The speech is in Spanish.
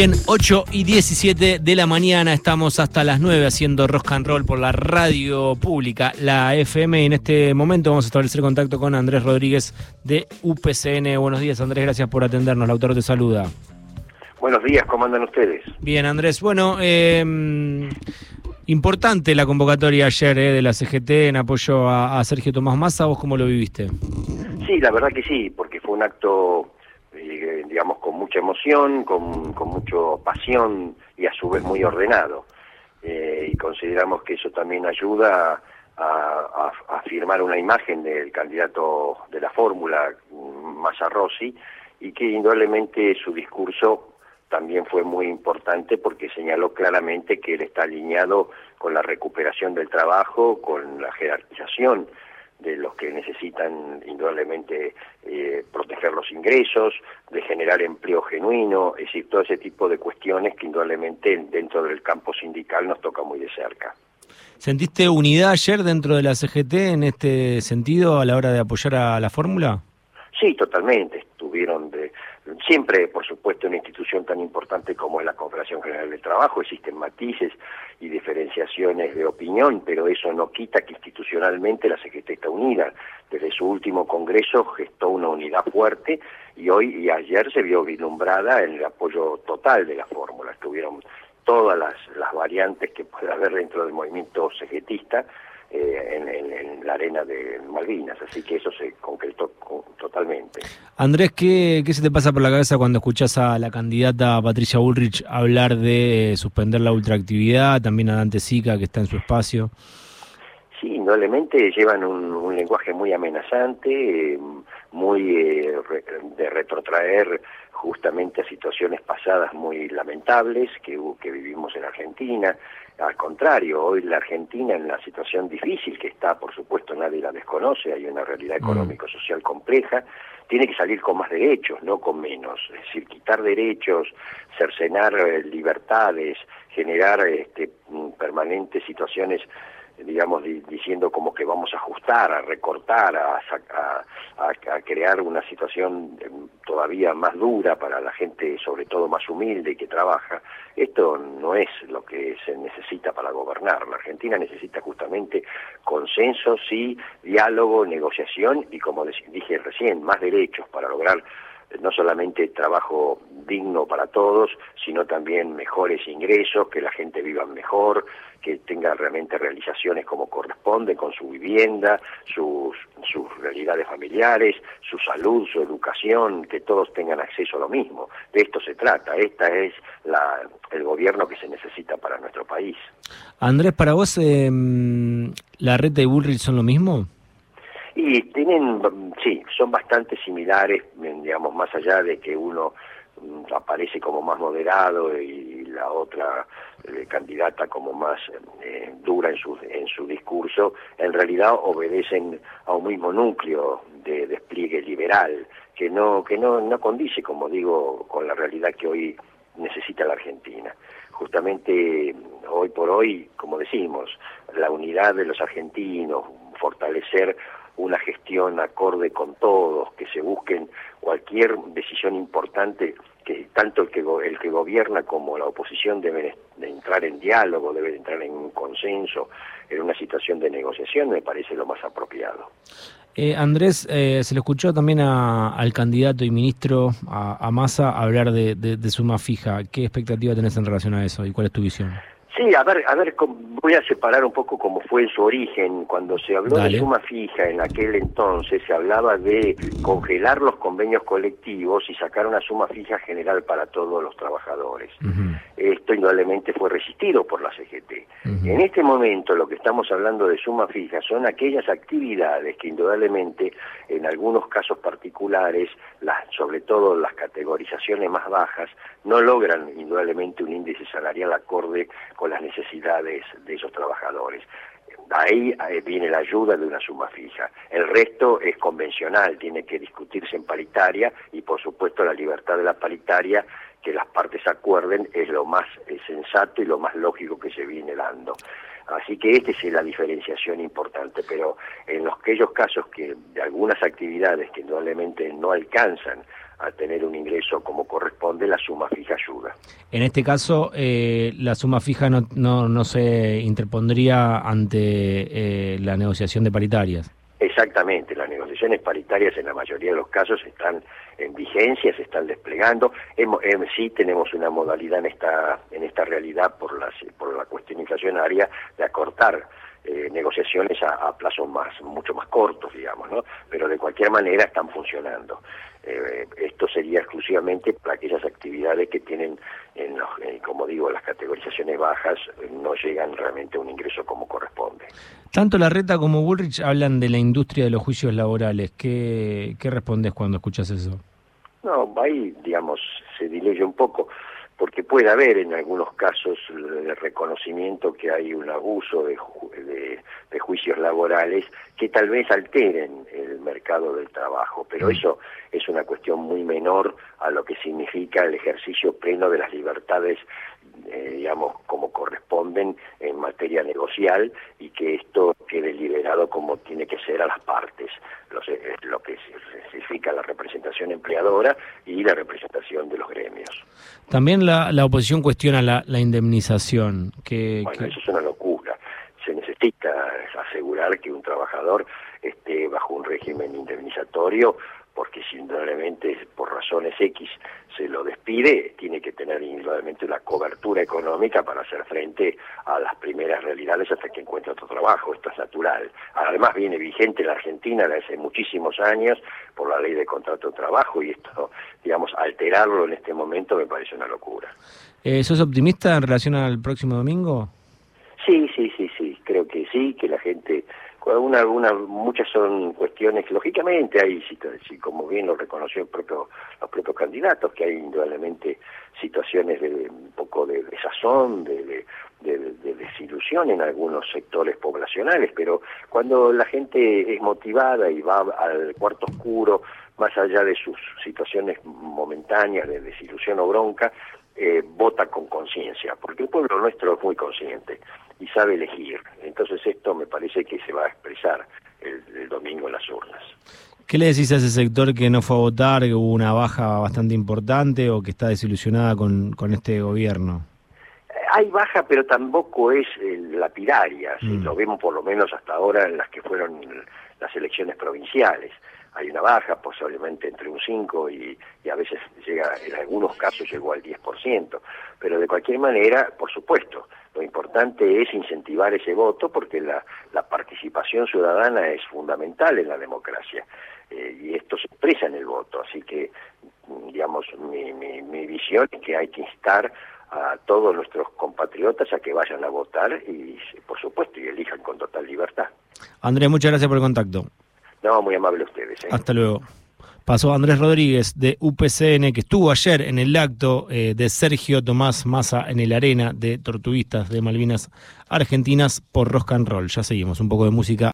Bien, 8 y 17 de la mañana, estamos hasta las 9 haciendo rock and roll por la radio pública, la FM. Y en este momento vamos a establecer contacto con Andrés Rodríguez de UPCN. Buenos días, Andrés, gracias por atendernos. La autor te saluda. Buenos días, ¿cómo andan ustedes? Bien, Andrés. Bueno, eh, importante la convocatoria ayer eh, de la CGT en apoyo a, a Sergio Tomás Massa. ¿Vos cómo lo viviste? Sí, la verdad que sí, porque fue un acto eh, digamos, con mucha emoción, con, con mucho pasión y a su vez muy ordenado. Eh, y consideramos que eso también ayuda a, a, firmar una imagen del candidato de la fórmula, Massa Rossi, y que indudablemente su discurso también fue muy importante porque señaló claramente que él está alineado con la recuperación del trabajo, con la jerarquización de los que necesitan indudablemente eh, proteger los ingresos, de generar empleo genuino, es decir, todo ese tipo de cuestiones que indudablemente dentro del campo sindical nos toca muy de cerca. ¿Sentiste unidad ayer dentro de la CGT en este sentido a la hora de apoyar a la fórmula? Sí, totalmente. Estuvieron de, siempre, por supuesto, una institución tan importante como es la Confederación General del Trabajo, existen matices y diferenciaciones de opinión, pero eso no quita que institucionalmente la CGT está unida. Desde su último congreso gestó una unidad fuerte y hoy y ayer se vio vislumbrada en el apoyo total de la fórmula. Estuvieron todas las, las variantes que puede haber dentro del movimiento CGTista eh, en, en, en, la arena de Malvinas, así que eso se concretó totalmente. Andrés, ¿qué, ¿qué se te pasa por la cabeza cuando escuchás a la candidata Patricia Bullrich hablar de eh, suspender la ultraactividad, también a Dante Sica, que está en su espacio? Sí, indudablemente llevan un, un lenguaje muy amenazante, eh, muy eh, re, de retrotraer justamente a situaciones pasadas muy lamentables que, que vivimos en Argentina. Al contrario, hoy la Argentina en la situación difícil que está, por supuesto nadie la desconoce, hay una realidad económico-social compleja, tiene que salir con más derechos, no con menos. Es decir, quitar derechos, cercenar eh, libertades, generar este, permanentes situaciones digamos, di, diciendo como que vamos a ajustar, a recortar, a, a, a, crear una situación todavía más dura para la gente, sobre todo más humilde que trabaja, esto no es lo que se necesita para gobernar. La Argentina necesita justamente consenso, sí, diálogo, negociación y, como dije recién, más derechos para lograr no solamente trabajo digno para todos, sino también mejores ingresos, que la gente viva mejor, que tenga realmente realizaciones como corresponde con su vivienda, sus, sus realidades familiares, su salud, su educación, que todos tengan acceso a lo mismo. De esto se trata, esta es la, el gobierno que se necesita para nuestro país. Andrés, para vos, eh, ¿la red de Bullrich son lo mismo? Y tienen, sí, son bastante similares, digamos, más allá de que uno mm, aparece como más moderado y la otra eh, candidata como más eh, dura en su, en su discurso, en realidad obedecen a un mismo núcleo de despliegue liberal, que no, que no, no condice, como digo, con la realidad que hoy necesita la Argentina. Justamente hoy por hoy, como decimos, la unidad de los argentinos, fortalecer una gestión acorde con todos, que se busquen cualquier decisión importante, que tanto el que, el que gobierna como la oposición deben de entrar en diálogo, deben entrar en un consenso, en una situación de negociación, me parece lo más apropiado. Eh, Andrés, eh, se le escuchó también a, al candidato y ministro, a, a Massa, hablar de, de, de suma fija. ¿Qué expectativa tenés en relación a eso y cuál es tu visión? Sí, a ver, a ver, voy a separar un poco cómo fue su origen. Cuando se habló Dale. de suma fija en aquel entonces, se hablaba de congelar los convenios colectivos y sacar una suma fija general para todos los trabajadores. Uh -huh. Esto indudablemente fue resistido por la CGT. En este momento lo que estamos hablando de suma fija son aquellas actividades que indudablemente en algunos casos particulares, las, sobre todo las categorizaciones más bajas, no logran indudablemente un índice salarial acorde con las necesidades de esos trabajadores. Ahí viene la ayuda de una suma fija. El resto es convencional, tiene que discutirse en paritaria y por supuesto la libertad de la paritaria, que las partes acuerden, es lo más sensato y lo más lógico que se viene dando. Así que esta es la diferenciación importante, pero en los, aquellos casos que de algunas actividades que indudablemente no alcanzan a tener un ingreso como corresponde, la suma fija ayuda. En este caso, eh, la suma fija no, no, no se interpondría ante eh, la negociación de paritarias. Exactamente, las negociaciones paritarias en la mayoría de los casos están en vigencia, se están desplegando. Hemos, sí tenemos una modalidad en esta en esta realidad por la por la cuestión inflacionaria de acortar eh, negociaciones a, a, plazos más mucho más cortos, digamos, ¿no? Pero de cualquier manera están funcionando. Eh, esto sería exclusivamente para aquellas actividades que tienen, en los, eh, como digo, las categorizaciones bajas, no llegan realmente a un ingreso como corresponde. Tanto la Reta como Bullrich hablan de la industria de los juicios laborales. ¿Qué, qué respondes cuando escuchas eso? No, ahí, digamos, se diluye un poco porque puede haber en algunos casos de reconocimiento que hay un abuso de, de, juicios laborales que tal vez alteren el mercado del trabajo, pero mm. eso es una cuestión muy menor a lo que significa el ejercicio pleno de las libertades, eh, digamos, como corresponden en materia negocial y que esto quede liberado como tiene que ser a las partes, lo que significa la representación empleadora y la representación de los gremios. También la, la oposición cuestiona la, la indemnización. Que, bueno, eso es una locura. Se necesita asegurar que un trabajador esté bajo un régimen indemnizatorio porque si indudablemente por razones X se lo despide, tiene que tener indudablemente una cobertura económica para hacer frente a las primeras realidades hasta que encuentre otro trabajo, esto es natural. Además viene vigente en la Argentina desde hace muchísimos años por la ley de contrato de trabajo y esto, digamos, alterarlo en este momento me parece una locura. Eh, ¿Sos optimista en relación al próximo domingo? Sí, sí, sí, sí, creo que sí, que la gente una, una, muchas son cuestiones, lógicamente hay, como bien lo reconoció el propio, los propios candidatos, que hay indudablemente situaciones de un poco de desazón, de, de, desilusión en algunos sectores poblacionales, pero cuando la gente es motivada y va al cuarto oscuro, más allá de sus situaciones momentáneas de desilusión o bronca, eh, vota con conciencia, porque el pueblo nuestro es muy consciente y sabe elegir. Entonces esto me parece que se va a expresar el, domingo en las urnas. ¿Qué le decís a ese sector que no fue a votar, que hubo una baja bastante importante o que está desilusionada con, con este gobierno? Eh, hay baja, pero tampoco es eh, lapidaria, si mm. lo vemos por lo menos hasta ahora en las que fueron las elecciones provinciales hay una baja, posiblemente entre un 5 y, a veces llega, en algunos casos llegó al 10%, pero de cualquier manera, por supuesto, lo importante es incentivar ese voto porque la, la participación ciudadana es fundamental en la democracia eh, y esto se expresa en el voto, así que, digamos, mi, mi, mi visión es que hay que instar a todos nuestros compatriotas a que vayan a votar y, por supuesto, y elijan con total libertad. Andrés, muchas gracias por el contacto. No, muy amable ustedes. ¿eh? Hasta luego. Pasó Andrés Rodríguez de UPCN, que estuvo ayer en el acto eh, de Sergio Tomás Massa en el Arena de Tortuguistas de Malvinas Argentinas por Rock and Roll. Ya seguimos, un poco de música.